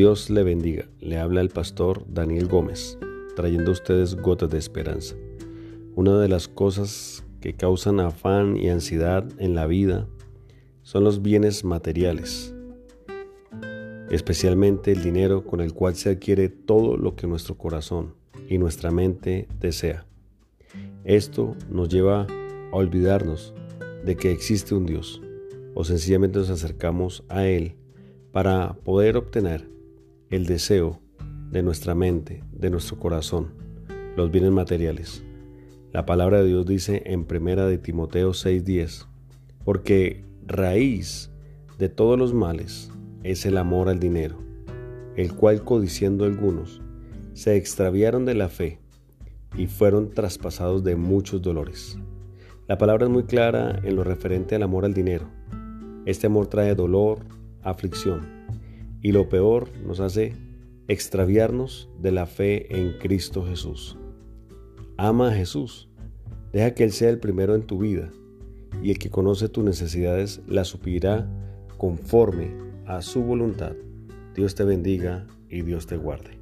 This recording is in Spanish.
Dios le bendiga. Le habla el pastor Daniel Gómez, trayendo a ustedes gotas de esperanza. Una de las cosas que causan afán y ansiedad en la vida son los bienes materiales, especialmente el dinero con el cual se adquiere todo lo que nuestro corazón y nuestra mente desea. Esto nos lleva a olvidarnos de que existe un Dios o sencillamente nos acercamos a Él para poder obtener el deseo de nuestra mente, de nuestro corazón, los bienes materiales. La palabra de Dios dice en primera de Timoteo 6:10, porque raíz de todos los males es el amor al dinero, el cual codiciando algunos se extraviaron de la fe y fueron traspasados de muchos dolores. La palabra es muy clara en lo referente al amor al dinero. Este amor trae dolor, aflicción, y lo peor nos hace extraviarnos de la fe en Cristo Jesús. Ama a Jesús, deja que Él sea el primero en tu vida y el que conoce tus necesidades las suplirá conforme a su voluntad. Dios te bendiga y Dios te guarde.